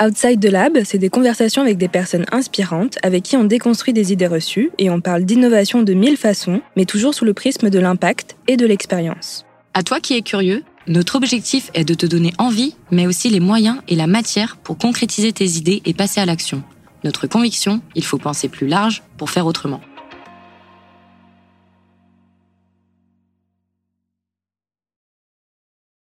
Outside the Lab, c'est des conversations avec des personnes inspirantes avec qui on déconstruit des idées reçues et on parle d'innovation de mille façons, mais toujours sous le prisme de l'impact et de l'expérience. À toi qui es curieux, notre objectif est de te donner envie, mais aussi les moyens et la matière pour concrétiser tes idées et passer à l'action. Notre conviction, il faut penser plus large pour faire autrement.